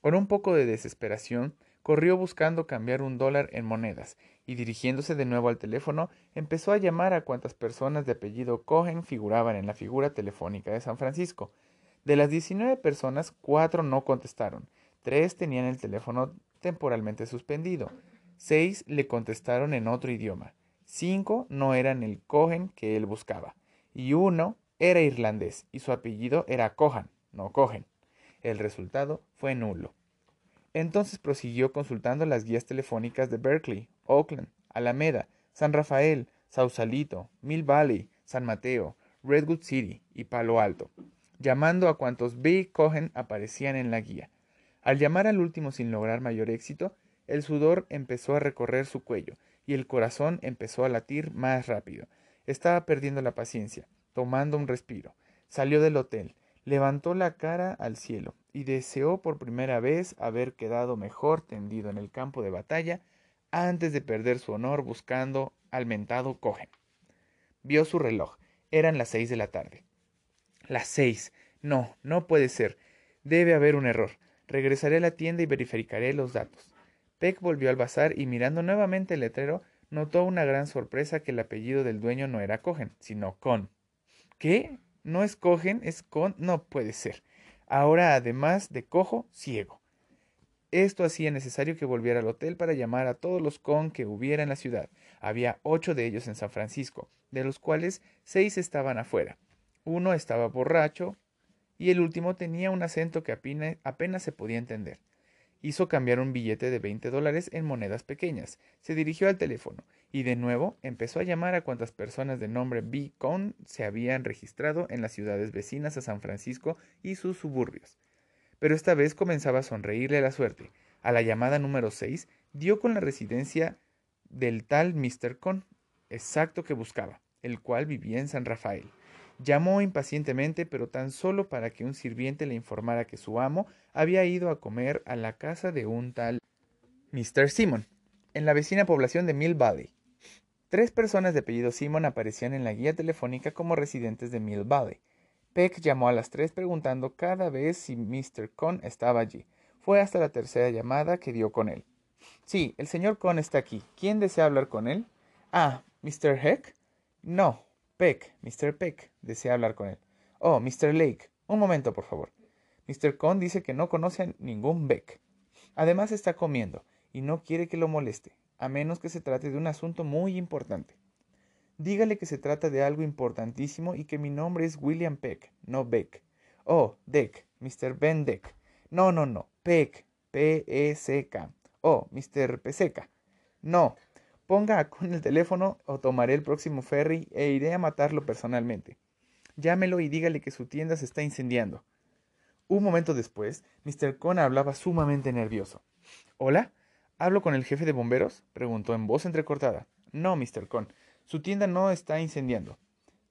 Con un poco de desesperación, corrió buscando cambiar un dólar en monedas y dirigiéndose de nuevo al teléfono, empezó a llamar a cuantas personas de apellido Cohen figuraban en la figura telefónica de San Francisco. De las 19 personas, cuatro no contestaron, tres tenían el teléfono temporalmente suspendido, seis le contestaron en otro idioma, cinco no eran el Cohen que él buscaba, y uno era irlandés y su apellido era Cohan, no Cohen. El resultado fue nulo. Entonces prosiguió consultando las guías telefónicas de Berkeley, Oakland, Alameda, San Rafael, Sausalito, Mill Valley, San Mateo, Redwood City y Palo Alto, llamando a cuantos B. Cohen aparecían en la guía. Al llamar al último sin lograr mayor éxito, el sudor empezó a recorrer su cuello y el corazón empezó a latir más rápido. Estaba perdiendo la paciencia, tomando un respiro. Salió del hotel, levantó la cara al cielo y deseó por primera vez haber quedado mejor tendido en el campo de batalla antes de perder su honor buscando al mentado Cohen. Vio su reloj. Eran las seis de la tarde. Las seis. No, no puede ser. Debe haber un error. Regresaré a la tienda y verificaré los datos. Peck volvió al bazar y mirando nuevamente el letrero, notó una gran sorpresa que el apellido del dueño no era Cohen, sino Con. ¿Qué? No es Cohen, es Con. No puede ser. Ahora, además de cojo, ciego. Esto hacía necesario que volviera al hotel para llamar a todos los con que hubiera en la ciudad. Había ocho de ellos en San Francisco, de los cuales seis estaban afuera. Uno estaba borracho y el último tenía un acento que apenas, se podía entender. Hizo cambiar un billete de veinte dólares en monedas pequeñas, se dirigió al teléfono y de nuevo empezó a llamar a cuantas personas de nombre B. Con se habían registrado en las ciudades vecinas a San Francisco y sus suburbios. Pero esta vez comenzaba a sonreírle la suerte. A la llamada número seis dio con la residencia del tal Mr. Con, exacto que buscaba, el cual vivía en San Rafael. Llamó impacientemente, pero tan solo para que un sirviente le informara que su amo había ido a comer a la casa de un tal Mr. Simon, en la vecina población de Mill Valley. Tres personas de apellido Simon aparecían en la guía telefónica como residentes de Mill Valley. Peck llamó a las tres preguntando cada vez si Mr. Con estaba allí. Fue hasta la tercera llamada que dio con él. Sí, el señor Con está aquí. ¿Quién desea hablar con él? Ah, Mr. Heck. No, Peck, Mr. Peck, desea hablar con él. Oh, Mr. Lake, un momento, por favor. Mr. Con dice que no conoce a ningún Beck. Además está comiendo y no quiere que lo moleste, a menos que se trate de un asunto muy importante. Dígale que se trata de algo importantísimo y que mi nombre es William Peck, no Beck. Oh, Deck, Mr. Ben Deck. No, no, no, Peck, P-E-C-K. Oh, Mr. Peseca. No, Ponga *laughs* con el teléfono o tomaré el próximo ferry e iré a matarlo personalmente. Llámelo y dígale que su tienda se está incendiando. Un momento después, Mr. Con hablaba sumamente nervioso. ¿Hola? ¿Hablo con el jefe de bomberos? preguntó en voz entrecortada. No, Mr. Con, su tienda no está incendiando.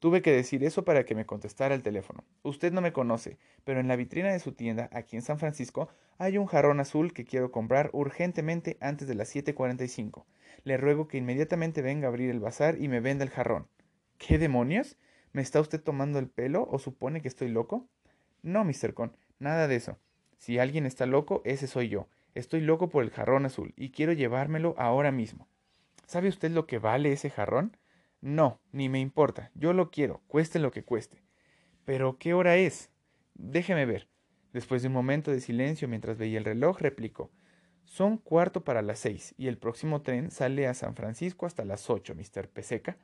Tuve que decir eso para que me contestara el teléfono. Usted no me conoce, pero en la vitrina de su tienda, aquí en San Francisco, hay un jarrón azul que quiero comprar urgentemente antes de las 7.45. Le ruego que inmediatamente venga a abrir el bazar y me venda el jarrón. ¿Qué demonios? ¿Me está usted tomando el pelo o supone que estoy loco? No, Mr. Con, nada de eso. Si alguien está loco, ese soy yo. Estoy loco por el jarrón azul y quiero llevármelo ahora mismo. ¿Sabe usted lo que vale ese jarrón? No, ni me importa. Yo lo quiero, cueste lo que cueste. Pero ¿qué hora es? Déjeme ver. Después de un momento de silencio mientras veía el reloj, replicó Son cuarto para las seis, y el próximo tren sale a San Francisco hasta las ocho, Mr. Peseca.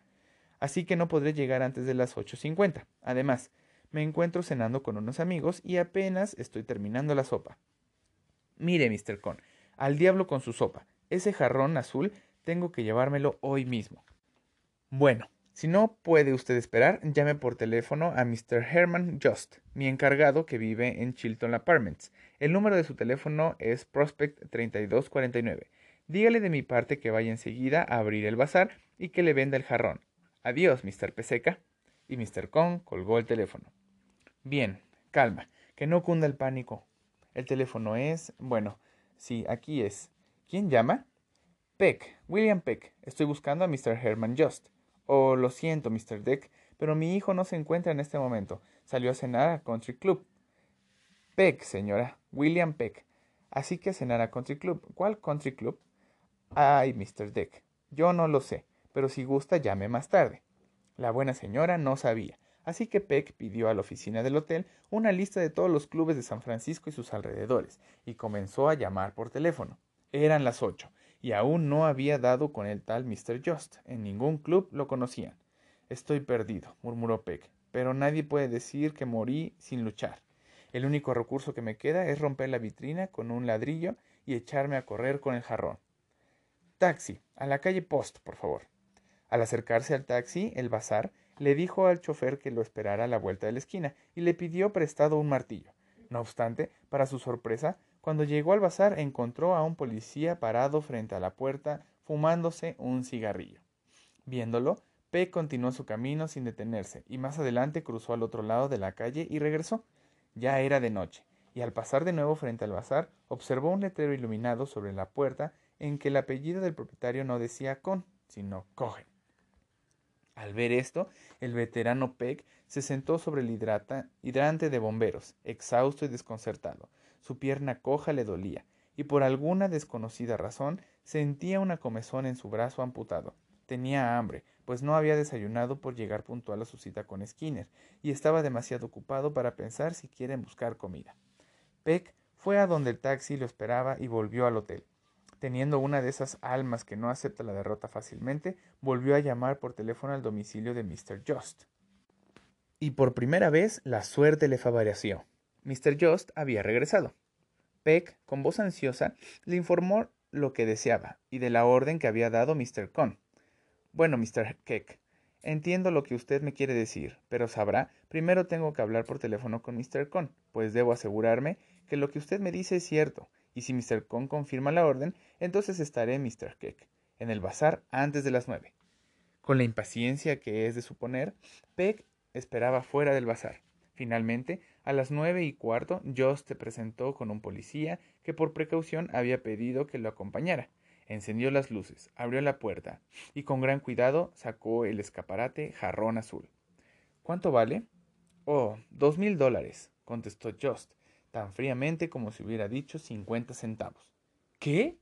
Así que no podré llegar antes de las ocho cincuenta. Además, me encuentro cenando con unos amigos y apenas estoy terminando la sopa. Mire, Mr. Con, al diablo con su sopa. Ese jarrón azul tengo que llevármelo hoy mismo. Bueno, si no puede usted esperar, llame por teléfono a Mr. Herman Just, mi encargado que vive en Chilton Apartments. El número de su teléfono es Prospect 3249. Dígale de mi parte que vaya enseguida a abrir el bazar y que le venda el jarrón. Adiós, Mr. Peseca. Y Mr. Kong colgó el teléfono. Bien, calma, que no cunda el pánico. El teléfono es... bueno, sí, aquí es. ¿Quién llama? Peck, William Peck. Estoy buscando a Mr. Herman Just. Oh, lo siento, Mr. Deck, pero mi hijo no se encuentra en este momento. Salió a cenar a Country Club. Peck, señora. William Peck. Así que a cenar a Country Club. ¿Cuál Country Club? Ay, Mr. Deck. Yo no lo sé, pero si gusta llame más tarde. La buena señora no sabía, así que Peck pidió a la oficina del hotel una lista de todos los clubes de San Francisco y sus alrededores, y comenzó a llamar por teléfono. Eran las ocho, y aún no había dado con el tal Mr. Just. En ningún club lo conocían. Estoy perdido, murmuró Peck, pero nadie puede decir que morí sin luchar. El único recurso que me queda es romper la vitrina con un ladrillo y echarme a correr con el jarrón. Taxi, a la calle Post, por favor. Al acercarse al taxi, el bazar le dijo al chofer que lo esperara a la vuelta de la esquina y le pidió prestado un martillo. No obstante, para su sorpresa, cuando llegó al bazar encontró a un policía parado frente a la puerta fumándose un cigarrillo. Viéndolo, Peck continuó su camino sin detenerse y más adelante cruzó al otro lado de la calle y regresó. Ya era de noche, y al pasar de nuevo frente al bazar, observó un letrero iluminado sobre la puerta en que el apellido del propietario no decía con, sino Cohen. Al ver esto, el veterano Peck se sentó sobre el hidrante de bomberos, exhausto y desconcertado. Su pierna coja le dolía, y por alguna desconocida razón sentía una comezón en su brazo amputado. Tenía hambre, pues no había desayunado por llegar puntual a su cita con Skinner, y estaba demasiado ocupado para pensar siquiera en buscar comida. Peck fue a donde el taxi lo esperaba y volvió al hotel. Teniendo una de esas almas que no acepta la derrota fácilmente, volvió a llamar por teléfono al domicilio de Mr. Just. Y por primera vez la suerte le favoreció. Mr. Just había regresado. Peck, con voz ansiosa, le informó lo que deseaba y de la orden que había dado Mr. Con. Bueno, Mr. Keck, entiendo lo que usted me quiere decir, pero sabrá, primero tengo que hablar por teléfono con Mr. Con, pues debo asegurarme que lo que usted me dice es cierto, y si Mr. Con confirma la orden, entonces estaré, Mr. Keck, en el bazar antes de las nueve. Con la impaciencia que es de suponer, Peck esperaba fuera del bazar. Finalmente, a las nueve y cuarto, Joss se presentó con un policía que por precaución había pedido que lo acompañara encendió las luces, abrió la puerta y con gran cuidado sacó el escaparate jarrón azul. ¿Cuánto vale? Oh, dos mil dólares, contestó Just, tan fríamente como si hubiera dicho cincuenta centavos. ¿Qué?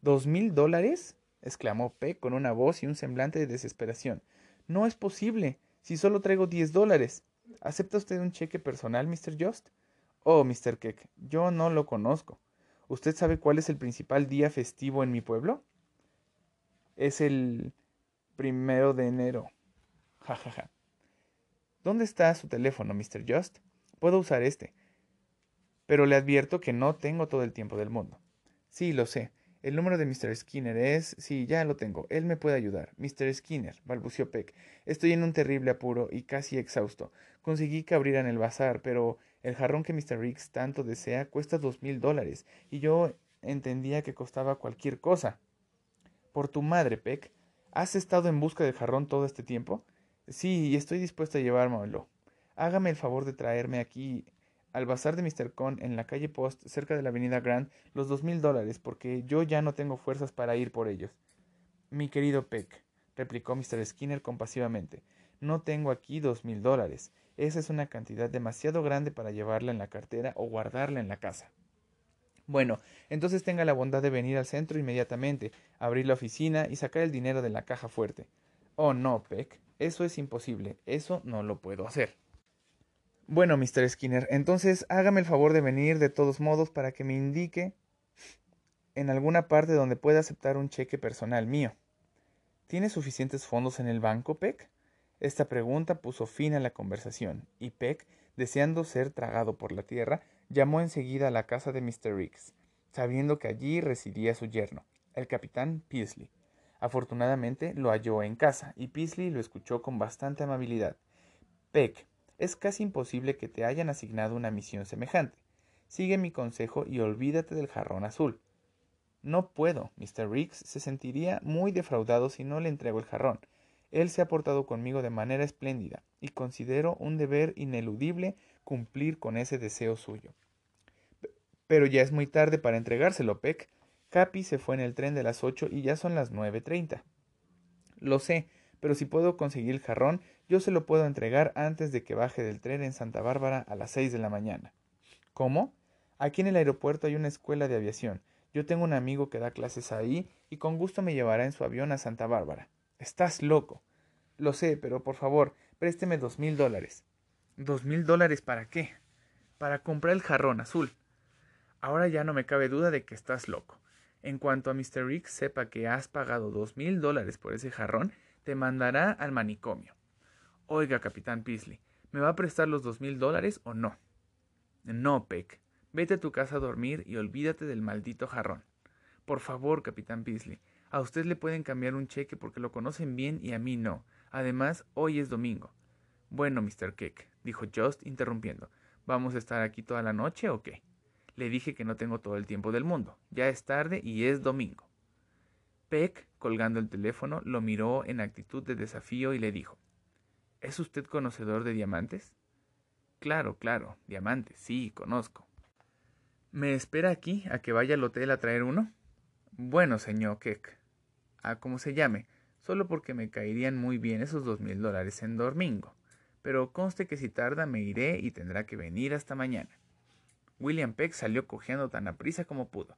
¿Dos mil dólares? exclamó Peck con una voz y un semblante de desesperación. No es posible, si solo traigo diez dólares. ¿Acepta usted un cheque personal, Mr. Just? Oh, Mr. Keck, yo no lo conozco. ¿Usted sabe cuál es el principal día festivo en mi pueblo? Es el primero de enero. Ja, ja, ja. ¿Dónde está su teléfono, Mr. Just? Puedo usar este. Pero le advierto que no tengo todo el tiempo del mundo. Sí, lo sé. El número de Mr. Skinner es... Sí, ya lo tengo. Él me puede ayudar. Mr. Skinner, balbució Peck. Estoy en un terrible apuro y casi exhausto. Conseguí que abrieran el bazar, pero el jarrón que Mr. Riggs tanto desea cuesta dos mil dólares, y yo entendía que costaba cualquier cosa. Por tu madre, Peck. ¿Has estado en busca del jarrón todo este tiempo? Sí, y estoy dispuesto a llevármelo. Hágame el favor de traerme aquí al bazar de Mr. Con en la calle Post, cerca de la avenida Grant, los dos mil dólares, porque yo ya no tengo fuerzas para ir por ellos. Mi querido Peck, replicó Mr. Skinner compasivamente, no tengo aquí dos mil dólares. Esa es una cantidad demasiado grande para llevarla en la cartera o guardarla en la casa. Bueno, entonces tenga la bondad de venir al centro inmediatamente, abrir la oficina y sacar el dinero de la caja fuerte. Oh, no, Peck, eso es imposible, eso no lo puedo hacer. Bueno, Mr. Skinner, entonces hágame el favor de venir de todos modos para que me indique en alguna parte donde pueda aceptar un cheque personal mío. ¿Tiene suficientes fondos en el banco, Peck? Esta pregunta puso fin a la conversación, y Peck, deseando ser tragado por la tierra, llamó enseguida a la casa de Mr. Riggs, sabiendo que allí residía su yerno, el capitán Peasley. Afortunadamente lo halló en casa, y Peasley lo escuchó con bastante amabilidad. Peck, es casi imposible que te hayan asignado una misión semejante. Sigue mi consejo y olvídate del jarrón azul. No puedo. Mr. Riggs se sentiría muy defraudado si no le entrego el jarrón. Él se ha portado conmigo de manera espléndida, y considero un deber ineludible cumplir con ese deseo suyo. Pero ya es muy tarde para entregárselo, Peck. Capi se fue en el tren de las ocho y ya son las nueve treinta. Lo sé, pero si puedo conseguir el jarrón, yo se lo puedo entregar antes de que baje del tren en Santa Bárbara a las seis de la mañana. ¿Cómo? Aquí en el aeropuerto hay una escuela de aviación. Yo tengo un amigo que da clases ahí y con gusto me llevará en su avión a Santa Bárbara. Estás loco. Lo sé, pero por favor, présteme dos mil dólares. ¿Dos mil dólares para qué? Para comprar el jarrón azul. Ahora ya no me cabe duda de que estás loco. En cuanto a Mr. Rick sepa que has pagado dos mil dólares por ese jarrón, te mandará al manicomio. Oiga, capitán Peasley, ¿me va a prestar los dos mil dólares o no? No, Peck. Vete a tu casa a dormir y olvídate del maldito jarrón. Por favor, capitán Peasley, a usted le pueden cambiar un cheque porque lo conocen bien y a mí no. Además, hoy es domingo. Bueno, Mr. Keck, dijo Just, interrumpiendo. ¿Vamos a estar aquí toda la noche o qué? Le dije que no tengo todo el tiempo del mundo. Ya es tarde y es domingo. Peck colgando el teléfono, lo miró en actitud de desafío y le dijo ¿Es usted conocedor de diamantes? Claro, claro, diamantes, sí, conozco. ¿Me espera aquí a que vaya al hotel a traer uno? Bueno, señor Keck, a como se llame, solo porque me caerían muy bien esos dos mil dólares en domingo. Pero conste que si tarda me iré y tendrá que venir hasta mañana. William Peck salió cojeando tan aprisa como pudo.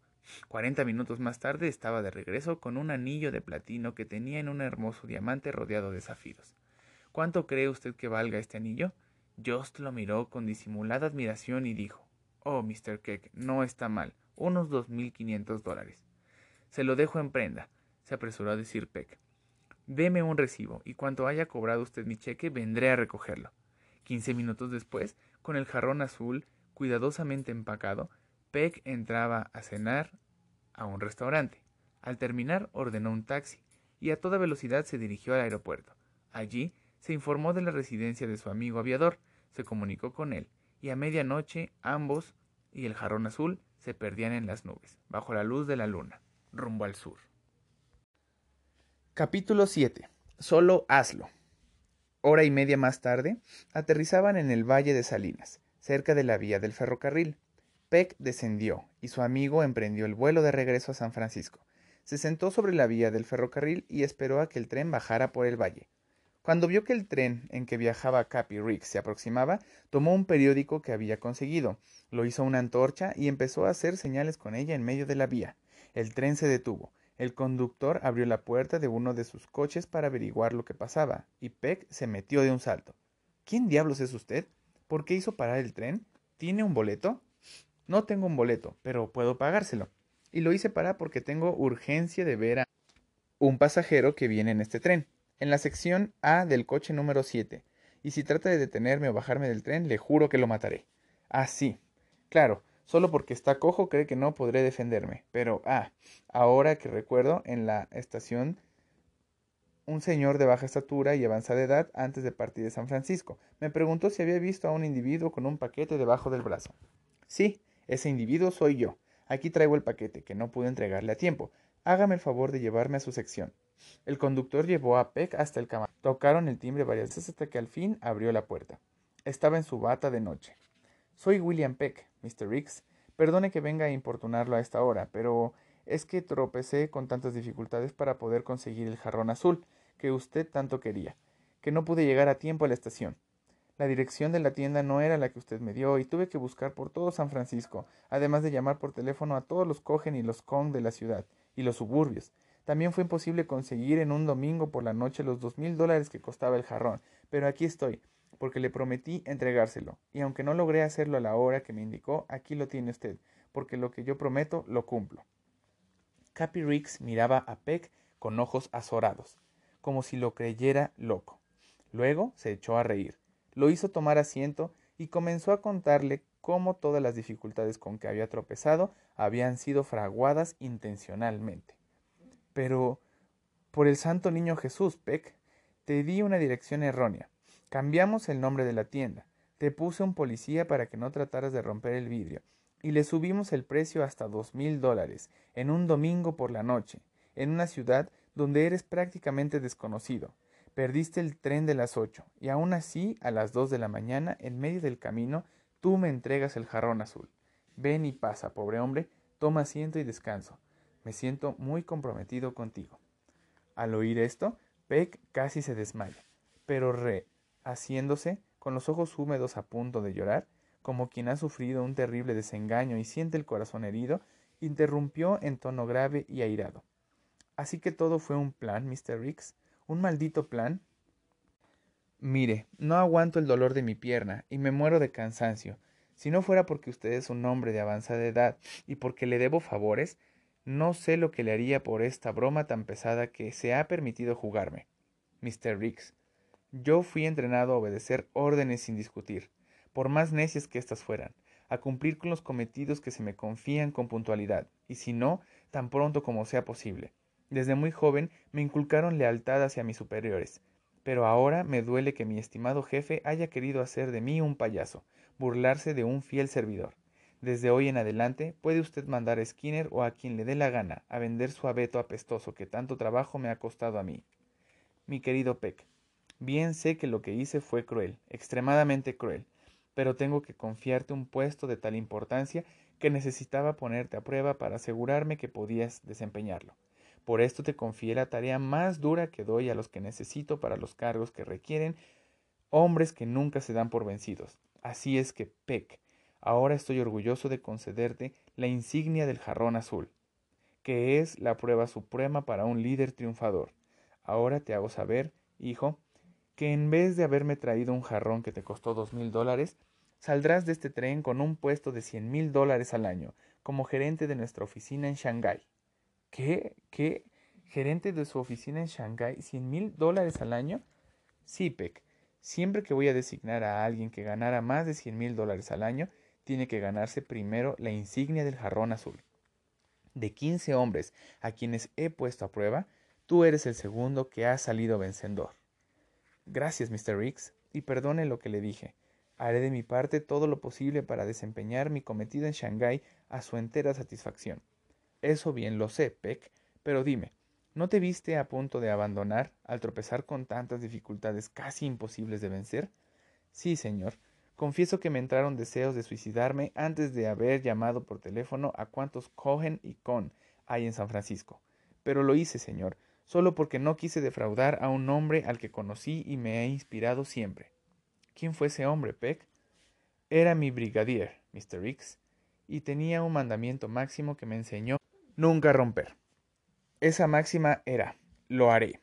Cuarenta minutos más tarde estaba de regreso con un anillo de platino que tenía en un hermoso diamante rodeado de zafiros. ¿Cuánto cree usted que valga este anillo? Jost lo miró con disimulada admiración y dijo Oh, Mr. Keck, no está mal. Unos dos mil quinientos dólares. Se lo dejo en prenda, se apresuró a decir Peck. Deme un recibo, y cuanto haya cobrado usted mi cheque, vendré a recogerlo. Quince minutos después, con el jarrón azul cuidadosamente empacado, Peck entraba a cenar a un restaurante. Al terminar ordenó un taxi y a toda velocidad se dirigió al aeropuerto. Allí se informó de la residencia de su amigo aviador, se comunicó con él, y a medianoche ambos y el jarrón azul se perdían en las nubes, bajo la luz de la luna, rumbo al sur. Capítulo 7. Solo hazlo. Hora y media más tarde, aterrizaban en el Valle de Salinas cerca de la vía del ferrocarril. Peck descendió y su amigo emprendió el vuelo de regreso a San Francisco. Se sentó sobre la vía del ferrocarril y esperó a que el tren bajara por el valle. Cuando vio que el tren en que viajaba Cappy Riggs se aproximaba, tomó un periódico que había conseguido, lo hizo una antorcha y empezó a hacer señales con ella en medio de la vía. El tren se detuvo. El conductor abrió la puerta de uno de sus coches para averiguar lo que pasaba, y Peck se metió de un salto. ¿Quién diablos es usted? ¿Por qué hizo parar el tren? ¿Tiene un boleto? No tengo un boleto, pero puedo pagárselo. Y lo hice parar porque tengo urgencia de ver a un pasajero que viene en este tren, en la sección A del coche número 7. Y si trata de detenerme o bajarme del tren, le juro que lo mataré. Ah, sí. Claro, solo porque está cojo cree que no podré defenderme. Pero, ah, ahora que recuerdo, en la estación un señor de baja estatura y avanzada edad antes de partir de San Francisco. Me preguntó si había visto a un individuo con un paquete debajo del brazo. Sí, ese individuo soy yo. Aquí traigo el paquete, que no pude entregarle a tiempo. Hágame el favor de llevarme a su sección. El conductor llevó a Peck hasta el camarote. Tocaron el timbre varias veces hasta que al fin abrió la puerta. Estaba en su bata de noche. Soy William Peck, Mr. Riggs. Perdone que venga a importunarlo a esta hora, pero es que tropecé con tantas dificultades para poder conseguir el jarrón azul que usted tanto quería, que no pude llegar a tiempo a la estación. La dirección de la tienda no era la que usted me dio y tuve que buscar por todo San Francisco, además de llamar por teléfono a todos los Cogen y los Kong de la ciudad y los suburbios. También fue imposible conseguir en un domingo por la noche los dos mil dólares que costaba el jarrón, pero aquí estoy, porque le prometí entregárselo, y aunque no logré hacerlo a la hora que me indicó, aquí lo tiene usted, porque lo que yo prometo lo cumplo. Cappy Riggs miraba a Peck con ojos azorados, como si lo creyera loco. Luego se echó a reír, lo hizo tomar asiento y comenzó a contarle cómo todas las dificultades con que había tropezado habían sido fraguadas intencionalmente. Pero, por el santo niño Jesús, Peck, te di una dirección errónea. Cambiamos el nombre de la tienda. Te puse un policía para que no trataras de romper el vidrio y le subimos el precio hasta dos mil dólares en un domingo por la noche, en una ciudad donde eres prácticamente desconocido. Perdiste el tren de las ocho, y aún así, a las dos de la mañana, en medio del camino, tú me entregas el jarrón azul. Ven y pasa, pobre hombre, toma asiento y descanso. Me siento muy comprometido contigo. Al oír esto, Peck casi se desmaya, pero re, haciéndose, con los ojos húmedos a punto de llorar, como quien ha sufrido un terrible desengaño y siente el corazón herido, interrumpió en tono grave y airado. Así que todo fue un plan, Mr. Riggs, un maldito plan. Mire, no aguanto el dolor de mi pierna y me muero de cansancio. Si no fuera porque usted es un hombre de avanzada edad y porque le debo favores, no sé lo que le haría por esta broma tan pesada que se ha permitido jugarme. Mr. Riggs, yo fui entrenado a obedecer órdenes sin discutir por más necias que éstas fueran, a cumplir con los cometidos que se me confían con puntualidad, y si no, tan pronto como sea posible. Desde muy joven me inculcaron lealtad hacia mis superiores, pero ahora me duele que mi estimado jefe haya querido hacer de mí un payaso, burlarse de un fiel servidor. Desde hoy en adelante puede usted mandar a Skinner o a quien le dé la gana a vender su abeto apestoso que tanto trabajo me ha costado a mí. Mi querido Peck, bien sé que lo que hice fue cruel, extremadamente cruel, pero tengo que confiarte un puesto de tal importancia que necesitaba ponerte a prueba para asegurarme que podías desempeñarlo. Por esto te confié la tarea más dura que doy a los que necesito para los cargos que requieren hombres que nunca se dan por vencidos. Así es que, Peck, ahora estoy orgulloso de concederte la insignia del jarrón azul, que es la prueba suprema para un líder triunfador. Ahora te hago saber, hijo, que en vez de haberme traído un jarrón que te costó dos mil dólares, saldrás de este tren con un puesto de cien mil dólares al año, como gerente de nuestra oficina en Shanghái. ¿Qué? ¿Qué? ¿Gerente de su oficina en Shanghái? ¿Cien mil dólares al año? Sí, Peck. Siempre que voy a designar a alguien que ganara más de cien mil dólares al año, tiene que ganarse primero la insignia del jarrón azul. De 15 hombres a quienes he puesto a prueba, tú eres el segundo que ha salido vencedor. Gracias, Mr. Riggs, y perdone lo que le dije. Haré de mi parte todo lo posible para desempeñar mi cometido en Shanghái a su entera satisfacción. Eso bien lo sé, Peck, pero dime, ¿no te viste a punto de abandonar al tropezar con tantas dificultades casi imposibles de vencer? Sí, señor, Confieso que me entraron deseos de suicidarme antes de haber llamado por teléfono a cuantos Cohen y Con hay en San Francisco. Pero lo hice, señor, solo porque no quise defraudar a un hombre al que conocí y me he inspirado siempre. ¿Quién fue ese hombre, Peck? Era mi brigadier, Mr. X, y tenía un mandamiento máximo que me enseñó nunca romper. Esa máxima era, lo haré.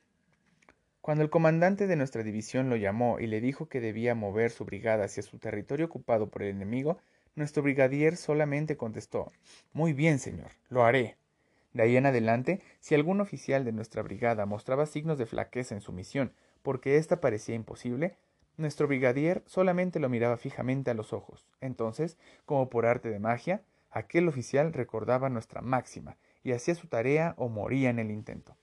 Cuando el comandante de nuestra división lo llamó y le dijo que debía mover su brigada hacia su territorio ocupado por el enemigo, nuestro brigadier solamente contestó Muy bien, señor, lo haré. De ahí en adelante, si algún oficial de nuestra brigada mostraba signos de flaqueza en su misión, porque ésta parecía imposible, nuestro brigadier solamente lo miraba fijamente a los ojos. Entonces, como por arte de magia, aquel oficial recordaba nuestra máxima y hacía su tarea o moría en el intento.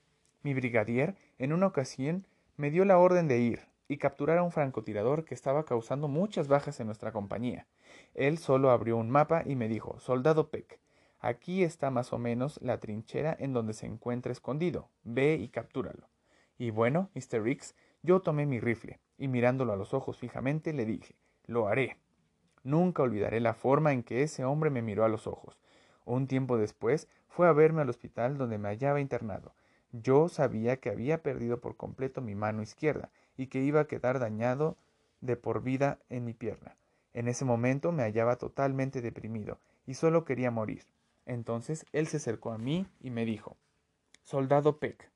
Mi brigadier, en una ocasión, me dio la orden de ir y capturar a un francotirador que estaba causando muchas bajas en nuestra compañía. Él solo abrió un mapa y me dijo Soldado Peck, aquí está más o menos la trinchera en donde se encuentra escondido. Ve y captúralo. Y bueno, Mr. Riggs, yo tomé mi rifle y mirándolo a los ojos fijamente le dije Lo haré. Nunca olvidaré la forma en que ese hombre me miró a los ojos. Un tiempo después fue a verme al hospital donde me hallaba internado yo sabía que había perdido por completo mi mano izquierda y que iba a quedar dañado de por vida en mi pierna. En ese momento me hallaba totalmente deprimido y solo quería morir. Entonces él se acercó a mí y me dijo Soldado Peck,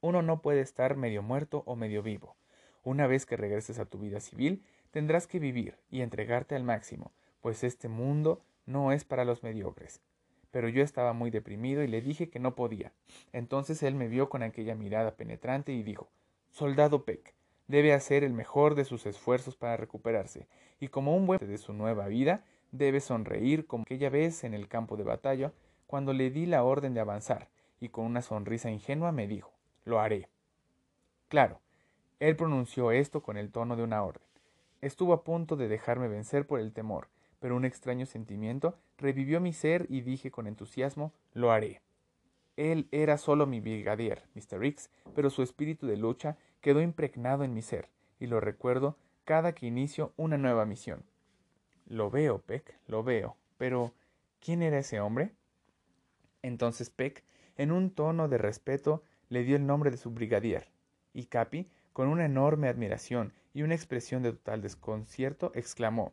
uno no puede estar medio muerto o medio vivo. Una vez que regreses a tu vida civil, tendrás que vivir y entregarte al máximo, pues este mundo no es para los mediocres pero yo estaba muy deprimido y le dije que no podía. Entonces él me vio con aquella mirada penetrante y dijo Soldado Peck, debe hacer el mejor de sus esfuerzos para recuperarse, y como un buen de su nueva vida, debe sonreír como aquella vez en el campo de batalla, cuando le di la orden de avanzar, y con una sonrisa ingenua me dijo Lo haré. Claro, él pronunció esto con el tono de una orden. Estuvo a punto de dejarme vencer por el temor, pero un extraño sentimiento revivió mi ser y dije con entusiasmo Lo haré. Él era solo mi brigadier, Mr. X, pero su espíritu de lucha quedó impregnado en mi ser, y lo recuerdo cada que inicio una nueva misión. Lo veo, Peck, lo veo, pero ¿quién era ese hombre? Entonces Peck, en un tono de respeto, le dio el nombre de su brigadier, y Capi, con una enorme admiración y una expresión de total desconcierto, exclamó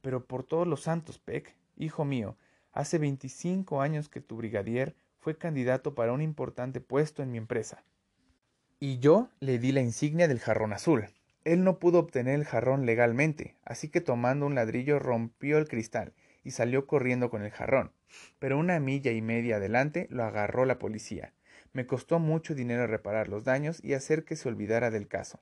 pero por todos los santos, Peck, hijo mío, hace veinticinco años que tu brigadier fue candidato para un importante puesto en mi empresa. Y yo le di la insignia del jarrón azul. Él no pudo obtener el jarrón legalmente, así que tomando un ladrillo rompió el cristal y salió corriendo con el jarrón. Pero una milla y media adelante lo agarró la policía. Me costó mucho dinero reparar los daños y hacer que se olvidara del caso.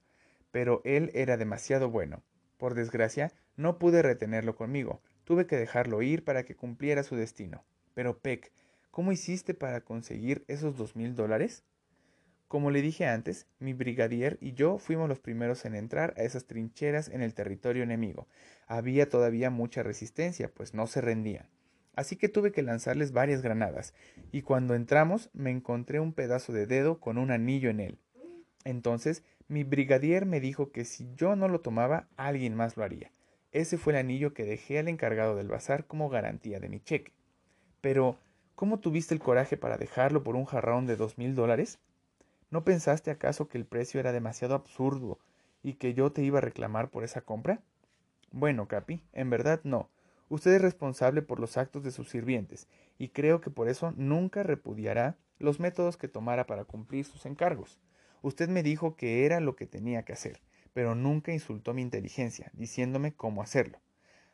Pero él era demasiado bueno. Por desgracia, no pude retenerlo conmigo, tuve que dejarlo ir para que cumpliera su destino. Pero, Peck, ¿cómo hiciste para conseguir esos dos mil dólares? Como le dije antes, mi brigadier y yo fuimos los primeros en entrar a esas trincheras en el territorio enemigo. había todavía mucha resistencia, pues no se rendían. Así que tuve que lanzarles varias granadas, y cuando entramos me encontré un pedazo de dedo con un anillo en él. Entonces mi brigadier me dijo que si yo no lo tomaba, alguien más lo haría. Ese fue el anillo que dejé al encargado del bazar como garantía de mi cheque. Pero, ¿cómo tuviste el coraje para dejarlo por un jarrón de dos mil dólares? ¿No pensaste acaso que el precio era demasiado absurdo y que yo te iba a reclamar por esa compra? Bueno, Capi, en verdad no. Usted es responsable por los actos de sus sirvientes, y creo que por eso nunca repudiará los métodos que tomara para cumplir sus encargos. Usted me dijo que era lo que tenía que hacer, pero nunca insultó mi inteligencia, diciéndome cómo hacerlo.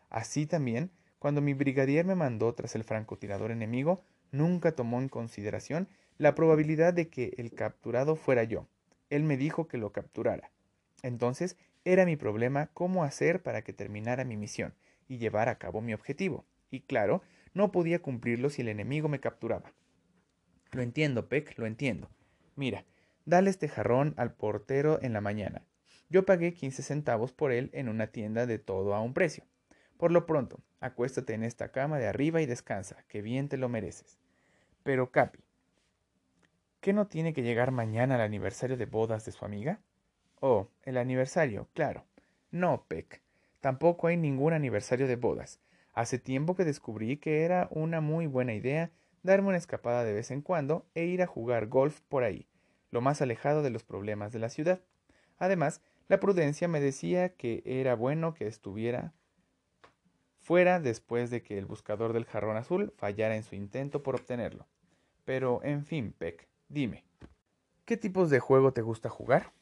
Así también, cuando mi brigadier me mandó tras el francotirador enemigo, nunca tomó en consideración la probabilidad de que el capturado fuera yo. Él me dijo que lo capturara. Entonces, era mi problema cómo hacer para que terminara mi misión, y llevar a cabo mi objetivo. Y claro, no podía cumplirlo si el enemigo me capturaba. Lo entiendo, Peck, lo entiendo. Mira, dale este jarrón al portero en la mañana. Yo pagué 15 centavos por él en una tienda de todo a un precio. Por lo pronto, acuéstate en esta cama de arriba y descansa, que bien te lo mereces. Pero, Capi, ¿qué no tiene que llegar mañana al aniversario de bodas de su amiga? Oh, el aniversario, claro. No, Peck. Tampoco hay ningún aniversario de bodas. Hace tiempo que descubrí que era una muy buena idea darme una escapada de vez en cuando e ir a jugar golf por ahí, lo más alejado de los problemas de la ciudad. Además, la prudencia me decía que era bueno que estuviera fuera después de que el buscador del jarrón azul fallara en su intento por obtenerlo. Pero, en fin, Peck, dime, ¿qué tipos de juego te gusta jugar?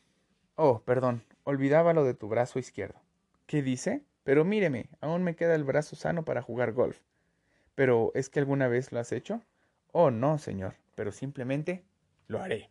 Oh, perdón, olvidaba lo de tu brazo izquierdo. ¿Qué dice? Pero míreme, aún me queda el brazo sano para jugar golf. ¿Pero es que alguna vez lo has hecho? Oh, no, señor, pero simplemente lo haré.